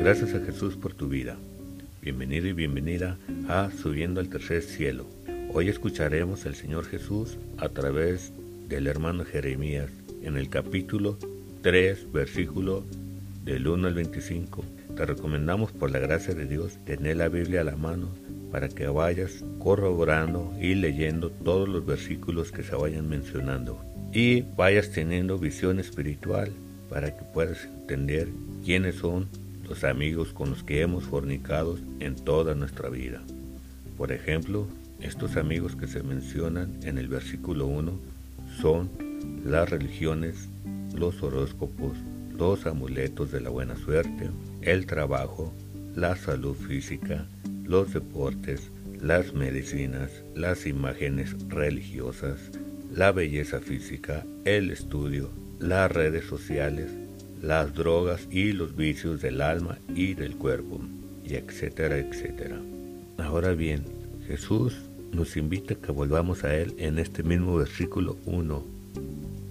Gracias a Jesús por tu vida. Bienvenido y bienvenida a Subiendo al Tercer Cielo. Hoy escucharemos al Señor Jesús a través del hermano Jeremías en el capítulo 3, versículo del 1 al 25. Te recomendamos por la gracia de Dios tener la Biblia a la mano para que vayas corroborando y leyendo todos los versículos que se vayan mencionando y vayas teniendo visión espiritual para que puedas entender quiénes son los amigos con los que hemos fornicado en toda nuestra vida. Por ejemplo, estos amigos que se mencionan en el versículo 1 son las religiones, los horóscopos, los amuletos de la buena suerte, el trabajo, la salud física, los deportes, las medicinas, las imágenes religiosas, la belleza física, el estudio, las redes sociales, las drogas y los vicios del alma y del cuerpo, y etcétera, etcétera. Ahora bien, Jesús nos invita a que volvamos a Él en este mismo versículo 1.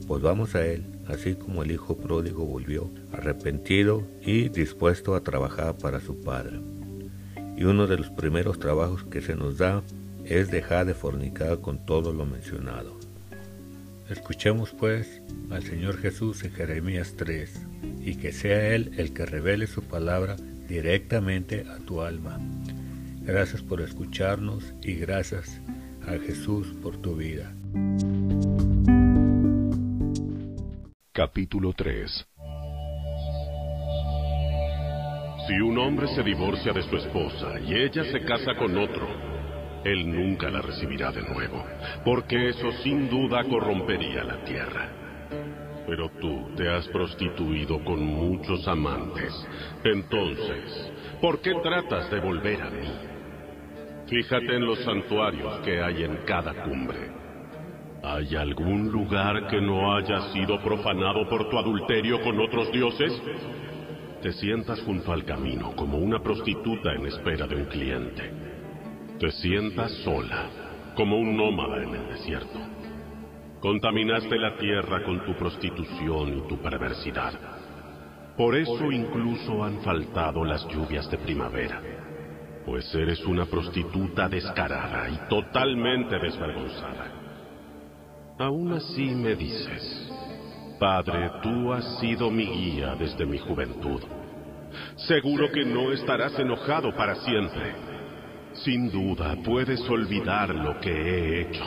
Volvamos a Él, así como el Hijo pródigo volvió, arrepentido y dispuesto a trabajar para su Padre. Y uno de los primeros trabajos que se nos da es dejar de fornicar con todo lo mencionado. Escuchemos pues al Señor Jesús en Jeremías 3, y que sea Él el que revele su palabra directamente a tu alma. Gracias por escucharnos y gracias a Jesús por tu vida. Capítulo 3 Si un hombre se divorcia de su esposa y ella se casa con otro, él nunca la recibirá de nuevo, porque eso sin duda corrompería la tierra. Pero tú te has prostituido con muchos amantes. Entonces, ¿por qué tratas de volver a mí? Fíjate en los santuarios que hay en cada cumbre. ¿Hay algún lugar que no haya sido profanado por tu adulterio con otros dioses? Te sientas junto al camino como una prostituta en espera de un cliente. Te sientas sola, como un nómada en el desierto. Contaminaste la tierra con tu prostitución y tu perversidad. Por eso incluso han faltado las lluvias de primavera, pues eres una prostituta descarada y totalmente desvergonzada. Aún así me dices, Padre, tú has sido mi guía desde mi juventud. Seguro que no estarás enojado para siempre sin duda puedes olvidar lo que he hecho.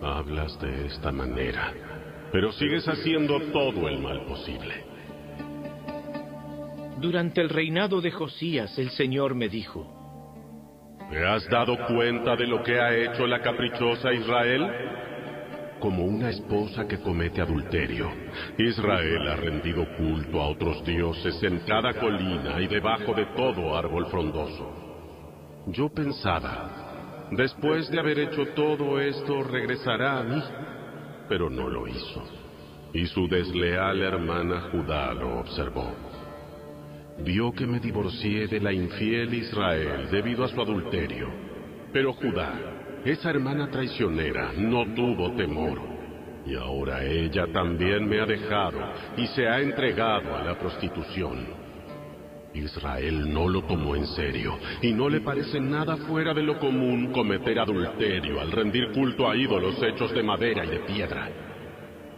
Hablas de esta manera, pero sigues haciendo todo el mal posible. Durante el reinado de Josías el Señor me dijo, ¿te has dado cuenta de lo que ha hecho la caprichosa Israel? Como una esposa que comete adulterio, Israel ha rendido culto a otros dioses en cada colina y debajo de todo árbol frondoso. Yo pensaba, después de haber hecho todo esto, regresará a mí, pero no lo hizo. Y su desleal hermana Judá lo observó. Vio que me divorcié de la infiel Israel debido a su adulterio. Pero Judá, esa hermana traicionera, no tuvo temor. Y ahora ella también me ha dejado y se ha entregado a la prostitución. Israel no lo tomó en serio y no le parece nada fuera de lo común cometer adulterio al rendir culto a ídolos hechos de madera y de piedra.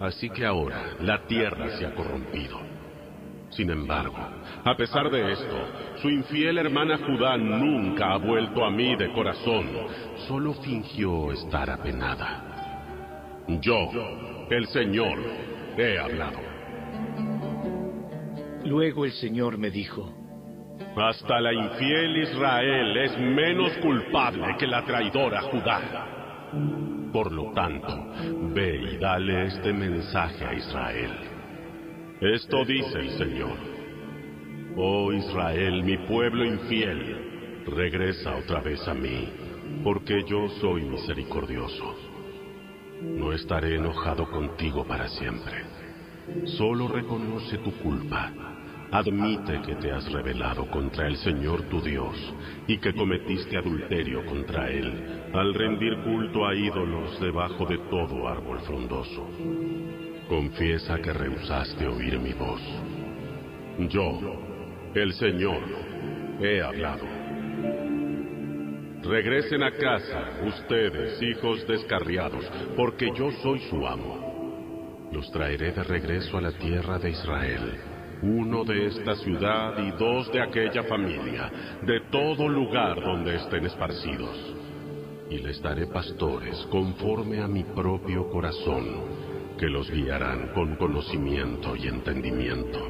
Así que ahora la tierra se ha corrompido. Sin embargo, a pesar de esto, su infiel hermana Judá nunca ha vuelto a mí de corazón, solo fingió estar apenada. Yo, el Señor, he hablado. Luego el Señor me dijo, hasta la infiel Israel es menos culpable que la traidora Judá. Por lo tanto, ve y dale este mensaje a Israel. Esto dice el Señor. Oh Israel, mi pueblo infiel, regresa otra vez a mí, porque yo soy misericordioso. No estaré enojado contigo para siempre. Solo reconoce tu culpa Admite que te has rebelado contra el Señor tu Dios y que cometiste adulterio contra Él al rendir culto a ídolos debajo de todo árbol frondoso. Confiesa que rehusaste oír mi voz. Yo, El Señor, he hablado. Regresen a casa, ustedes, hijos descarriados, porque yo soy su amo. Los traeré de regreso a la tierra de Israel, uno de esta ciudad y dos de aquella familia, de todo lugar donde estén esparcidos. Y les daré pastores conforme a mi propio corazón, que los guiarán con conocimiento y entendimiento.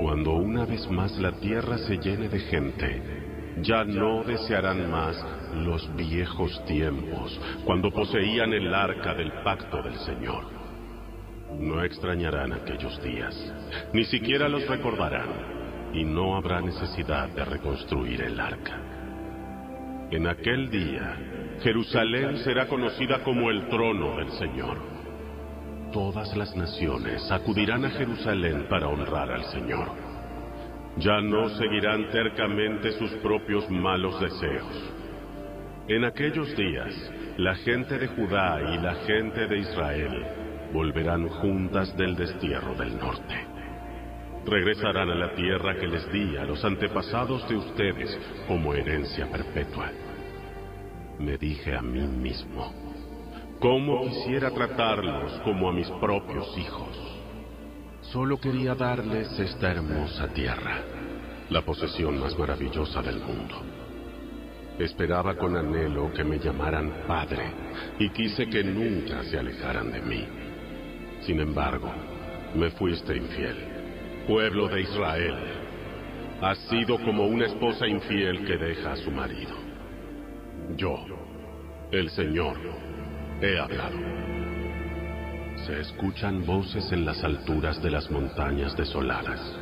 Cuando una vez más la tierra se llene de gente, ya no desearán más los viejos tiempos, cuando poseían el arca del pacto del Señor. No extrañarán aquellos días, ni siquiera los recordarán, y no habrá necesidad de reconstruir el arca. En aquel día, Jerusalén será conocida como el trono del Señor. Todas las naciones acudirán a Jerusalén para honrar al Señor ya no seguirán tercamente sus propios malos deseos. En aquellos días, la gente de Judá y la gente de Israel volverán juntas del destierro del norte. Regresarán a la tierra que les di a los antepasados de ustedes como herencia perpetua. Me dije a mí mismo, ¿cómo quisiera tratarlos como a mis propios hijos? Solo quería darles esta hermosa tierra, la posesión más maravillosa del mundo. Esperaba con anhelo que me llamaran padre y quise que nunca se alejaran de mí. Sin embargo, me fuiste infiel. Pueblo de Israel, has sido como una esposa infiel que deja a su marido. Yo, el Señor, he hablado. Se escuchan voces en las alturas de las montañas desoladas,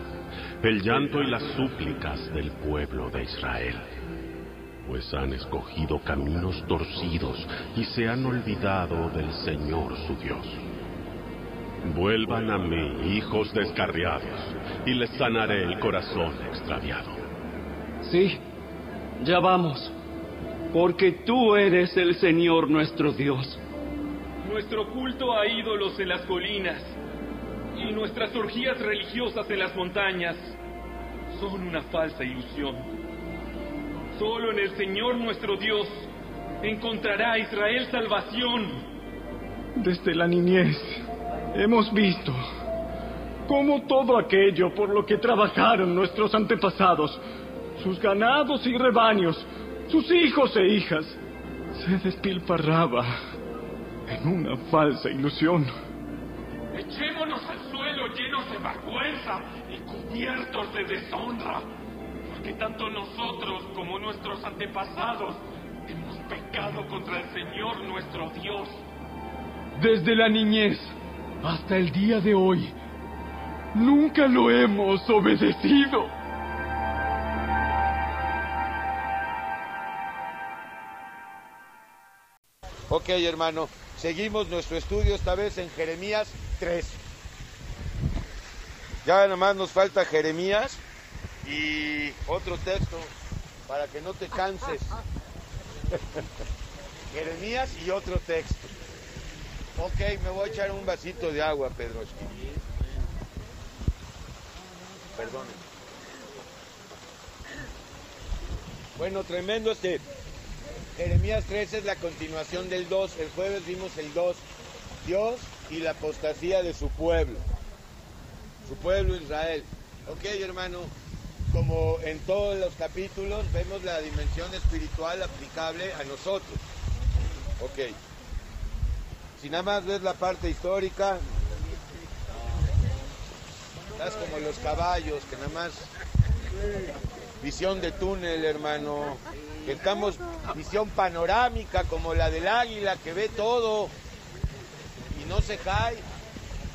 el llanto y las súplicas del pueblo de Israel, pues han escogido caminos torcidos y se han olvidado del Señor su Dios. Vuelvan a mí, hijos descarriados, y les sanaré el corazón extraviado. Sí, ya vamos, porque tú eres el Señor nuestro Dios nuestro culto a ídolos en las colinas y nuestras orgías religiosas en las montañas son una falsa ilusión. Solo en el Señor nuestro Dios encontrará Israel salvación. Desde la niñez hemos visto cómo todo aquello por lo que trabajaron nuestros antepasados, sus ganados y rebaños, sus hijos e hijas, se despilfarraba en una falsa ilusión. Echémonos al suelo llenos de vergüenza y cubiertos de deshonra, porque tanto nosotros como nuestros antepasados hemos pecado contra el Señor nuestro Dios. Desde la niñez hasta el día de hoy, nunca lo hemos obedecido. Ok, hermano. Seguimos nuestro estudio esta vez en Jeremías 3. Ya nada más nos falta Jeremías y otro texto para que no te canses. Jeremías y otro texto. Ok, me voy a echar un vasito de agua, Pedro. Perdón. Bueno, tremendo este Jeremías 3 es la continuación del 2. El jueves vimos el 2. Dios y la apostasía de su pueblo. Su pueblo Israel. Ok, hermano. Como en todos los capítulos, vemos la dimensión espiritual aplicable a nosotros. Ok. Si nada más ves la parte histórica, estás como los caballos, que nada más visión de túnel, hermano. Estamos visión panorámica como la del águila que ve todo y no se cae.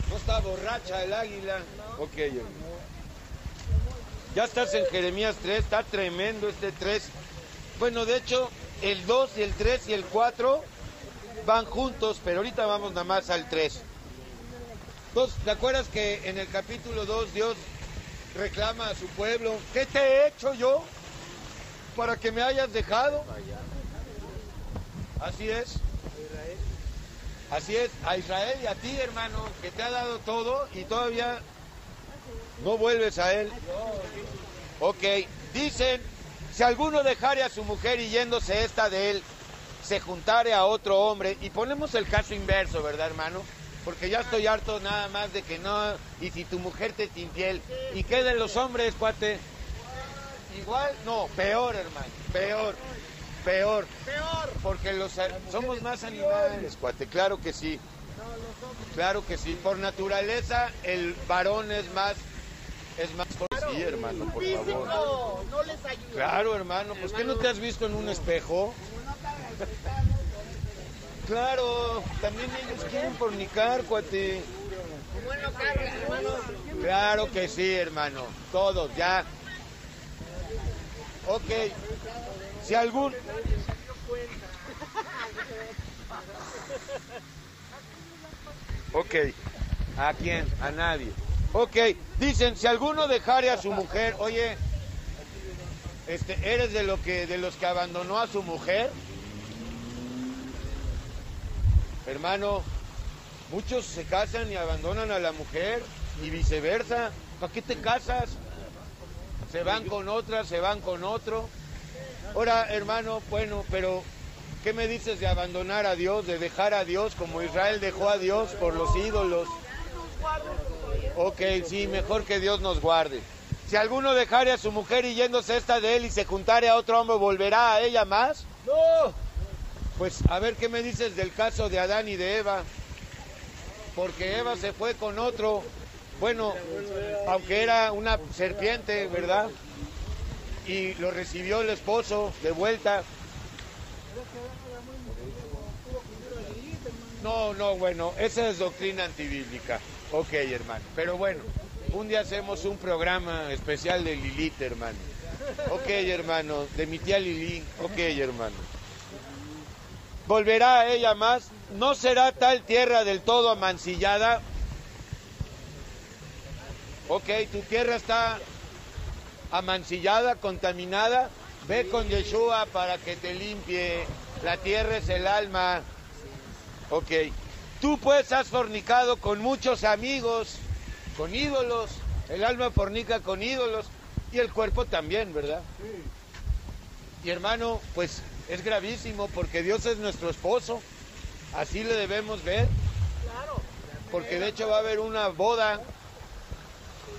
No está borracha el águila. Ok, ya estás en Jeremías 3, está tremendo este 3. Bueno, de hecho, el 2 y el 3 y el 4 van juntos, pero ahorita vamos nada más al 3. Entonces, ¿te acuerdas que en el capítulo 2 Dios reclama a su pueblo, ¿qué te he hecho yo? para que me hayas dejado. Así es. Así es, a Israel y a ti, hermano, que te ha dado todo y todavía no vuelves a Él. Ok, dicen, si alguno dejare a su mujer y yéndose esta de él, se juntare a otro hombre, y ponemos el caso inverso, ¿verdad, hermano? Porque ya estoy harto nada más de que no, y si tu mujer te es infiel, ¿y qué de los hombres, cuate? Igual, no, peor, hermano, peor, peor. Peor. Porque los somos más animales, cuate, claro que sí. Claro que sí, por naturaleza el varón es más es más sí, hermano, por favor. No les ayuda. Claro, hermano, pues ¿qué no te has visto en un espejo? Claro, también ellos quieren fornicar, cuate. Claro que sí, hermano. Todos, ya. Ok. Si algún... Ok. ¿A quién? A nadie. Ok. Dicen, si alguno dejare a su mujer, oye, este, ¿eres de, lo que, de los que abandonó a su mujer? Hermano, muchos se casan y abandonan a la mujer y viceversa. ¿Para qué te casas? Se van con otra, se van con otro. Ahora, hermano, bueno, pero ¿qué me dices de abandonar a Dios, de dejar a Dios como Israel dejó a Dios por los ídolos? Ok, sí, mejor que Dios nos guarde. Si alguno dejare a su mujer y yéndose esta de él y se juntare a otro hombre, ¿volverá a ella más? No. Pues a ver qué me dices del caso de Adán y de Eva. Porque Eva se fue con otro, bueno, aunque era una serpiente, ¿verdad? Y lo recibió el esposo de vuelta. No, no, bueno, esa es doctrina antibíblica. Ok, hermano. Pero bueno, un día hacemos un programa especial de Lilith, hermano. Ok, hermano, de mi tía Lili. Ok, hermano volverá a ella más, no será tal tierra del todo amancillada. Ok, tu tierra está amancillada, contaminada, ve con Yeshua para que te limpie, la tierra es el alma. Ok, tú pues has fornicado con muchos amigos, con ídolos, el alma fornica con ídolos y el cuerpo también, ¿verdad? Y hermano, pues es gravísimo porque Dios es nuestro esposo. Así le debemos ver. Porque de hecho va a haber una boda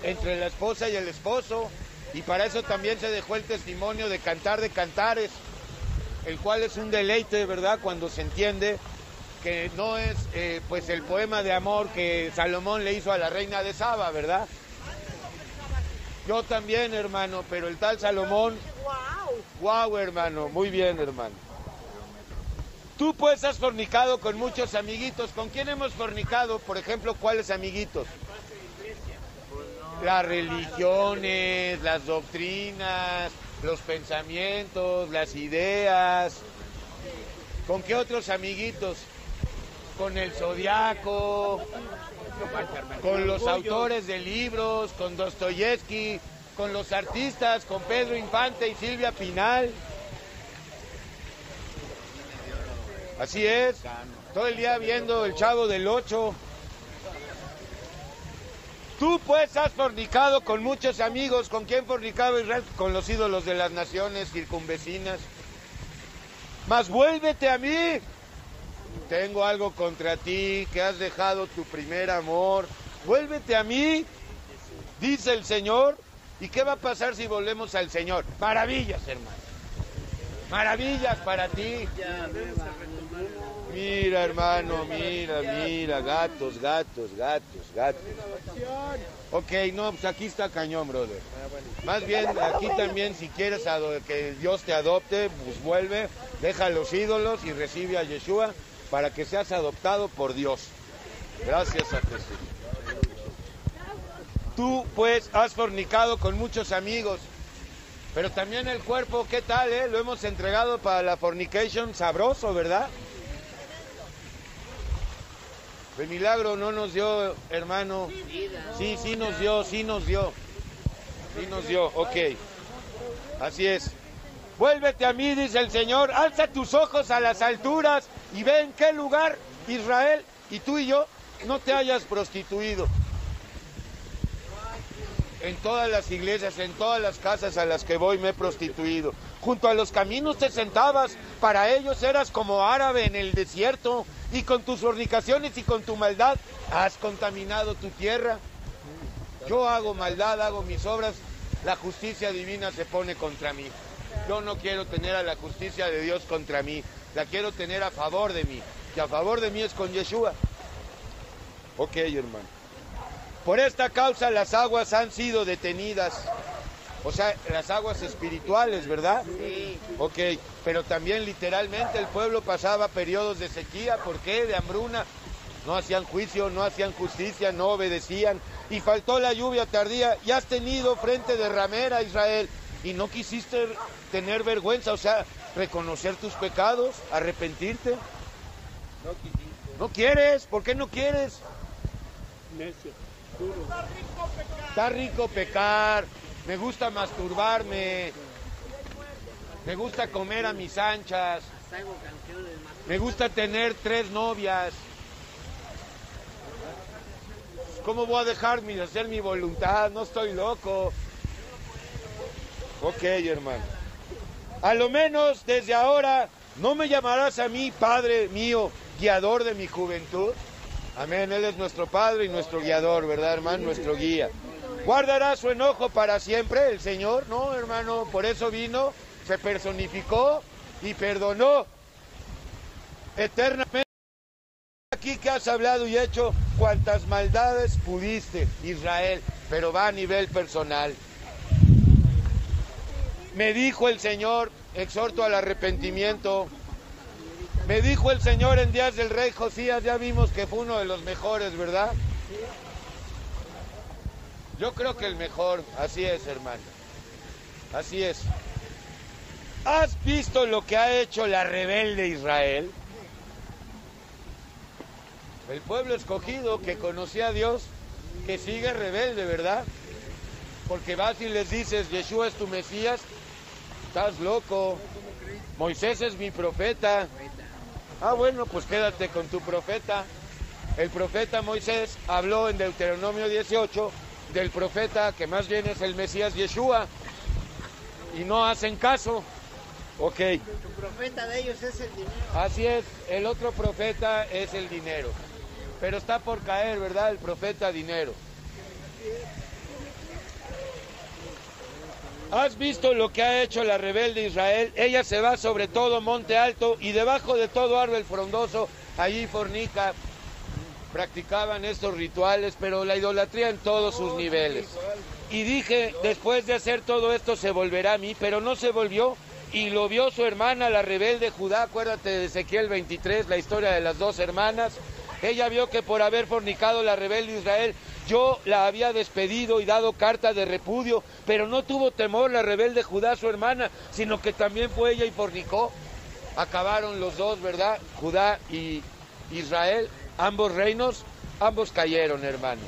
entre la esposa y el esposo. Y para eso también se dejó el testimonio de cantar de cantares, el cual es un deleite, ¿verdad? Cuando se entiende que no es eh, pues el poema de amor que Salomón le hizo a la reina de Saba, ¿verdad? Yo también, hermano, pero el tal Salomón Wow, hermano, muy bien, hermano. Tú pues has fornicado con muchos amiguitos. ¿Con quién hemos fornicado? Por ejemplo, ¿cuáles amiguitos? Las religiones, las doctrinas, los pensamientos, las ideas. ¿Con qué otros amiguitos? Con el zodiaco, con los autores de libros, con Dostoyevsky, con los artistas, con Pedro Infante y Silvia Pinal. Así es, todo el día viendo el chavo del 8. Tú pues has fornicado con muchos amigos. ¿Con quién fornicaba Israel? Con los ídolos de las naciones circunvecinas. Mas vuélvete a mí. Tengo algo contra ti, que has dejado tu primer amor. Vuélvete a mí, dice el Señor. ¿Y qué va a pasar si volvemos al Señor? Maravillas, hermano. Maravillas para ti. Mira, hermano, mira, mira, gatos, gatos, gatos, gatos. Ok, no, pues aquí está cañón, brother. Más bien, aquí también, si quieres que Dios te adopte, pues vuelve, deja los ídolos y recibe a Yeshua para que seas adoptado por Dios. Gracias a Jesús. Tú pues has fornicado con muchos amigos, pero también el cuerpo, ¿qué tal? Eh? Lo hemos entregado para la fornication sabroso, ¿verdad? El milagro no nos dio, hermano. Sí, sí nos dio, sí nos dio. Sí nos dio, ok. Así es. Vuélvete a mí, dice el Señor, alza tus ojos a las alturas y ve en qué lugar Israel y tú y yo no te hayas prostituido. En todas las iglesias, en todas las casas a las que voy me he prostituido. Junto a los caminos te sentabas, para ellos eras como árabe en el desierto, y con tus fornicaciones y con tu maldad has contaminado tu tierra. Yo hago maldad, hago mis obras, la justicia divina se pone contra mí. Yo no quiero tener a la justicia de Dios contra mí, la quiero tener a favor de mí. Y a favor de mí es con Yeshua. Ok, hermano. Por esta causa las aguas han sido detenidas. O sea, las aguas espirituales, ¿verdad? Sí. Ok, pero también literalmente el pueblo pasaba periodos de sequía. ¿Por qué? De hambruna. No hacían juicio, no hacían justicia, no obedecían. Y faltó la lluvia tardía. Y has tenido frente de ramera, Israel. Y no quisiste tener vergüenza, o sea, reconocer tus pecados, arrepentirte. No quisiste. ¿No quieres? ¿Por qué no quieres? Necio. Está rico pecar, me gusta masturbarme, me gusta comer a mis anchas, me gusta tener tres novias. ¿Cómo voy a dejar de hacer mi voluntad? No estoy loco. Ok, hermano. A lo menos desde ahora no me llamarás a mí, Padre mío, guiador de mi juventud. Amén, Él es nuestro Padre y nuestro guiador, ¿verdad, hermano? Nuestro guía. ¿Guardará su enojo para siempre el Señor? No, hermano, por eso vino, se personificó y perdonó eternamente. Aquí que has hablado y hecho cuantas maldades pudiste, Israel, pero va a nivel personal. Me dijo el Señor, exhorto al arrepentimiento, me dijo el Señor en días del rey Josías, ya vimos que fue uno de los mejores, ¿verdad? Yo creo que el mejor, así es, hermano. Así es. ¿Has visto lo que ha hecho la rebelde Israel? El pueblo escogido que conocía a Dios, que sigue rebelde, ¿verdad? Porque vas y les dices, Yeshua es tu Mesías, estás loco. Moisés es mi profeta. Ah, bueno, pues quédate con tu profeta. El profeta Moisés habló en Deuteronomio 18 del profeta que más bien es el Mesías Yeshua y no hacen caso. Ok. El profeta de ellos es el dinero. Así es, el otro profeta es el dinero. Pero está por caer, ¿verdad? El profeta dinero. ¿Has visto lo que ha hecho la rebelde Israel? Ella se va sobre todo monte alto y debajo de todo árbol frondoso, allí fornica. Practicaban estos rituales, pero la idolatría en todos sus niveles. Y dije, después de hacer todo esto se volverá a mí, pero no se volvió. Y lo vio su hermana, la rebelde Judá, acuérdate de Ezequiel 23, la historia de las dos hermanas. Ella vio que por haber fornicado la rebelde Israel, yo la había despedido y dado carta de repudio, pero no tuvo temor la rebelde Judá, su hermana, sino que también fue ella y fornicó. Acabaron los dos, ¿verdad? Judá y Israel, ambos reinos, ambos cayeron, hermano.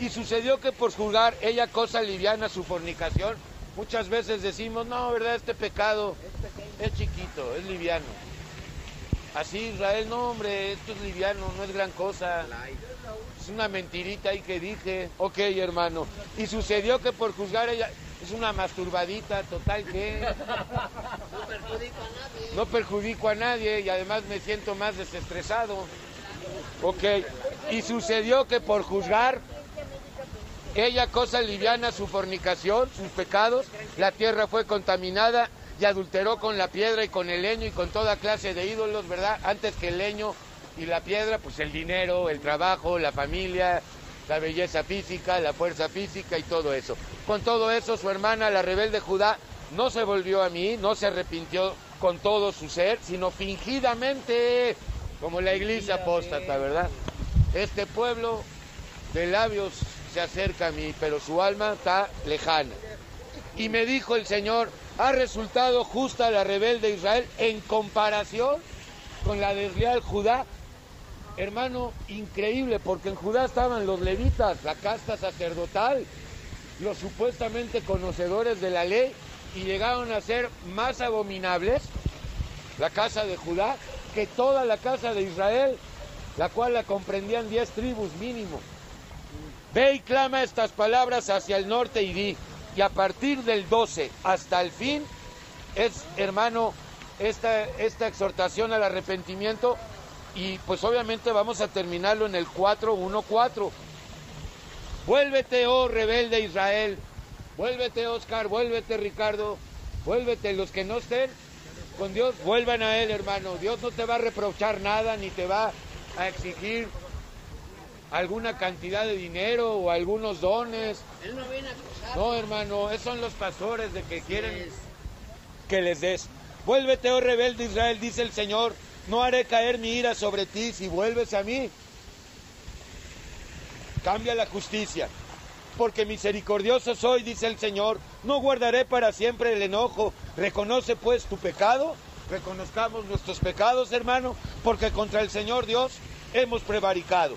Y sucedió que por juzgar ella cosa liviana su fornicación, muchas veces decimos, no, ¿verdad? Este pecado es chiquito, es liviano. Así Israel, no hombre, esto es liviano, no es gran cosa. Es una mentirita ahí que dije. Ok, hermano. Y sucedió que por juzgar ella, es una masturbadita total que... No perjudico a nadie. No perjudico a nadie y además me siento más desestresado. Ok. Y sucedió que por juzgar ella cosa liviana su fornicación, sus pecados, la tierra fue contaminada y adulteró con la piedra y con el leño y con toda clase de ídolos, ¿verdad? Antes que el leño y la piedra, pues el dinero, el trabajo, la familia, la belleza física, la fuerza física y todo eso. Con todo eso, su hermana, la rebelde Judá, no se volvió a mí, no se arrepintió con todo su ser, sino fingidamente, como la iglesia apóstata, ¿verdad? Este pueblo de labios se acerca a mí, pero su alma está lejana. Y me dijo el Señor, ha resultado justa la rebelde Israel en comparación con la desleal Judá. Hermano, increíble, porque en Judá estaban los levitas, la casta sacerdotal, los supuestamente conocedores de la ley, y llegaron a ser más abominables, la casa de Judá, que toda la casa de Israel, la cual la comprendían diez tribus mínimo. Ve y clama estas palabras hacia el norte y di. Y a partir del 12 hasta el fin es, hermano, esta, esta exhortación al arrepentimiento y pues obviamente vamos a terminarlo en el 4.1.4. Vuélvete, oh rebelde Israel. Vuélvete, Oscar. Vuélvete, Ricardo. Vuélvete. Los que no estén con Dios, vuelvan a Él, hermano. Dios no te va a reprochar nada, ni te va a exigir alguna cantidad de dinero o algunos dones. Él no viene a acusar. No, hermano, esos son los pastores de que quieren que les des. Vuélvete, oh rebelde Israel, dice el Señor. No haré caer mi ira sobre ti si vuelves a mí. Cambia la justicia, porque misericordioso soy, dice el Señor. No guardaré para siempre el enojo. Reconoce pues tu pecado. Reconozcamos nuestros pecados, hermano, porque contra el Señor Dios hemos prevaricado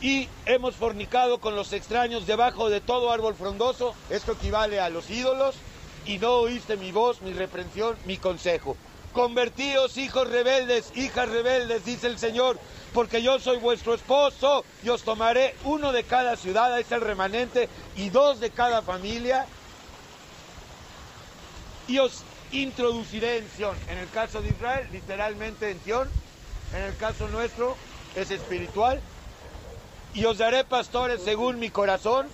y hemos fornicado con los extraños debajo de todo árbol frondoso. Esto equivale a los ídolos. Y no oíste mi voz, mi reprensión, mi consejo. Convertíos, hijos rebeldes, hijas rebeldes, dice el Señor, porque yo soy vuestro esposo y os tomaré uno de cada ciudad, ahí está el remanente, y dos de cada familia, y os introduciré en Sión. En el caso de Israel, literalmente en Sión, en el caso nuestro, es espiritual, y os daré pastores según mi corazón.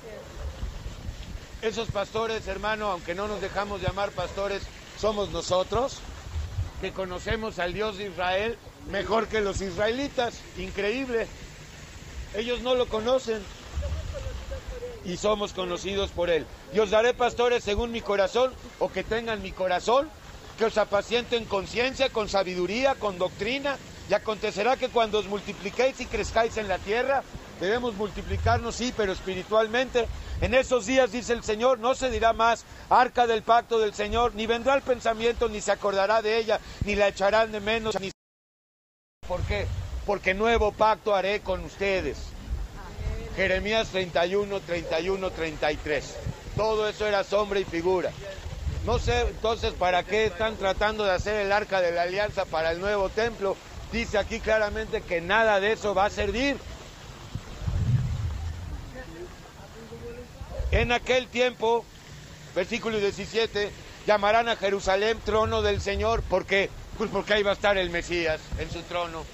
Esos pastores, hermano, aunque no nos dejamos llamar pastores, somos nosotros, que conocemos al Dios de Israel mejor que los israelitas. Increíble. Ellos no lo conocen y somos conocidos por Él. Y os daré pastores según mi corazón, o que tengan mi corazón, que os apacienten con ciencia, con sabiduría, con doctrina. Y acontecerá que cuando os multipliquéis y crezcáis en la tierra, debemos multiplicarnos, sí, pero espiritualmente. En esos días, dice el Señor, no se dirá más arca del pacto del Señor, ni vendrá el pensamiento, ni se acordará de ella, ni la echarán de menos. Ni... ¿Por qué? Porque nuevo pacto haré con ustedes. Jeremías 31, 31, 33. Todo eso era sombra y figura. No sé entonces para qué están tratando de hacer el arca de la alianza para el nuevo templo. Dice aquí claramente que nada de eso va a servir. En aquel tiempo, versículo 17, llamarán a Jerusalén trono del Señor. ¿Por qué? Pues porque ahí va a estar el Mesías en su trono.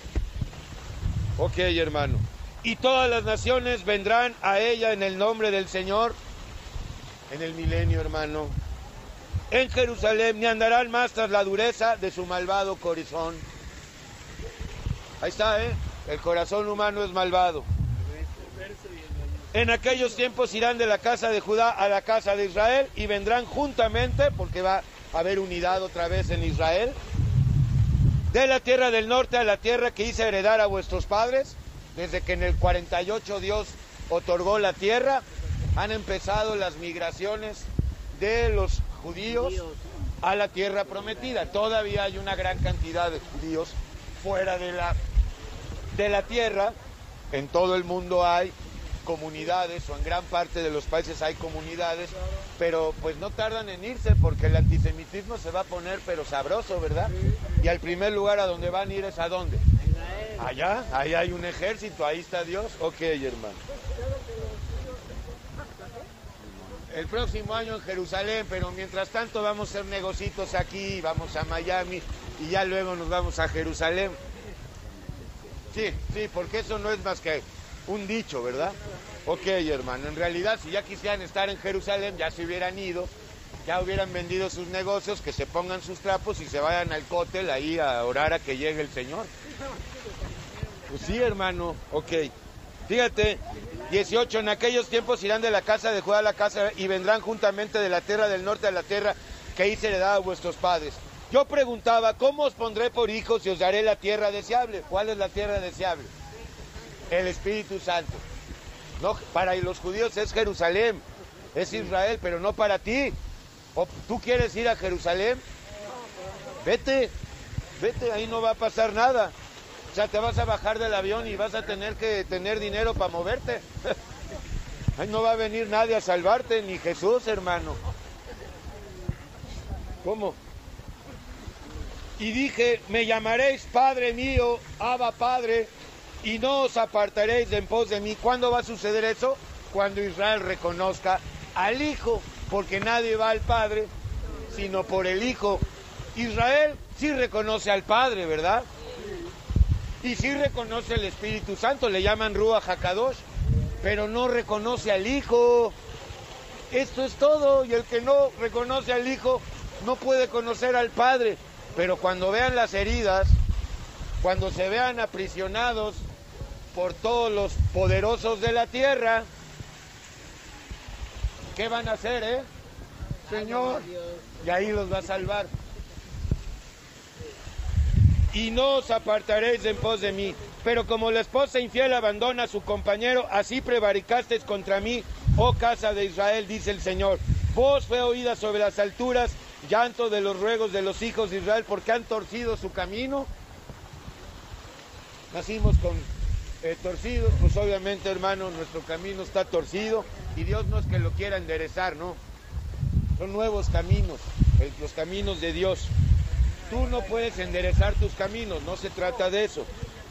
Ok, hermano. Y todas las naciones vendrán a ella en el nombre del Señor en el milenio, hermano. En Jerusalén ni andarán más tras la dureza de su malvado corazón. Ahí está, ¿eh? El corazón humano es malvado. En aquellos tiempos irán de la casa de Judá a la casa de Israel y vendrán juntamente, porque va a haber unidad otra vez en Israel, de la tierra del norte a la tierra que hice heredar a vuestros padres, desde que en el 48 Dios otorgó la tierra, han empezado las migraciones de los judíos a la tierra prometida. Todavía hay una gran cantidad de judíos fuera de la, de la tierra. En todo el mundo hay comunidades o en gran parte de los países hay comunidades, pero pues no tardan en irse porque el antisemitismo se va a poner pero sabroso, ¿verdad? Y al primer lugar a donde van a ir es a dónde? Allá, ahí hay un ejército, ahí está Dios. Ok, hermano. El próximo año en Jerusalén, pero mientras tanto vamos a hacer negocitos aquí, vamos a Miami y ya luego nos vamos a Jerusalén. Sí, sí, porque eso no es más que un dicho, ¿verdad? Ok, hermano, en realidad si ya quisieran estar en Jerusalén, ya se hubieran ido, ya hubieran vendido sus negocios, que se pongan sus trapos y se vayan al cótel ahí a orar a que llegue el Señor. Pues sí, hermano, ok. Fíjate, 18, en aquellos tiempos irán de la casa de Judá a la casa y vendrán juntamente de la tierra del norte a la tierra que hice heredada a vuestros padres. Yo preguntaba, ¿cómo os pondré por hijos y os daré la tierra deseable? ¿Cuál es la tierra deseable? El Espíritu Santo. No, para los judíos es Jerusalén, es Israel, pero no para ti. ¿O ¿Tú quieres ir a Jerusalén? Vete, vete, ahí no va a pasar nada. O sea, te vas a bajar del avión y vas a tener que tener dinero para moverte. Ahí no va a venir nadie a salvarte, ni Jesús, hermano. ¿Cómo? Y dije, me llamaréis Padre mío, Abba Padre, y no os apartaréis de en pos de mí. ¿Cuándo va a suceder eso? Cuando Israel reconozca al Hijo, porque nadie va al Padre sino por el Hijo. Israel sí reconoce al Padre, ¿verdad? Y sí reconoce al Espíritu Santo, le llaman Rúa Hakadosh, pero no reconoce al Hijo. Esto es todo, y el que no reconoce al Hijo no puede conocer al Padre. Pero cuando vean las heridas, cuando se vean aprisionados por todos los poderosos de la tierra, ¿qué van a hacer, eh? Señor, y ahí los va a salvar. Y no os apartaréis en pos de mí. Pero como la esposa infiel abandona a su compañero, así prevaricasteis contra mí, oh casa de Israel, dice el Señor. Voz fue oída sobre las alturas, llanto de los ruegos de los hijos de Israel, porque han torcido su camino. Nacimos con eh, torcidos, pues obviamente hermano, nuestro camino está torcido y Dios no es que lo quiera enderezar, ¿no? Son nuevos caminos, los caminos de Dios. Tú no puedes enderezar tus caminos, no se trata de eso.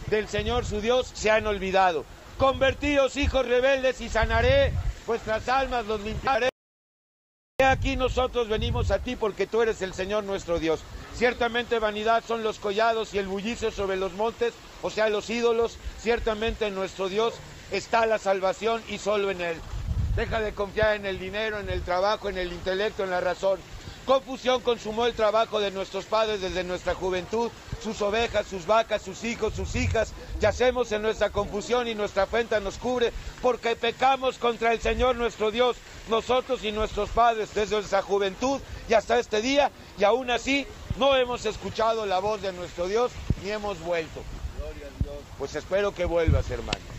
Del Señor su Dios se han olvidado. Convertíos, hijos rebeldes, y sanaré vuestras almas, los limpiaré. Aquí nosotros venimos a ti porque tú eres el Señor nuestro Dios. Ciertamente vanidad son los collados y el bullicio sobre los montes, o sea, los ídolos. Ciertamente en nuestro Dios está la salvación y solo en Él. Deja de confiar en el dinero, en el trabajo, en el intelecto, en la razón. Confusión consumó el trabajo de nuestros padres desde nuestra juventud, sus ovejas, sus vacas, sus hijos, sus hijas. Yacemos en nuestra confusión y nuestra afrenta nos cubre, porque pecamos contra el Señor nuestro Dios, nosotros y nuestros padres, desde nuestra juventud y hasta este día, y aún así no hemos escuchado la voz de nuestro Dios ni hemos vuelto. Pues espero que vuelvas, hermano.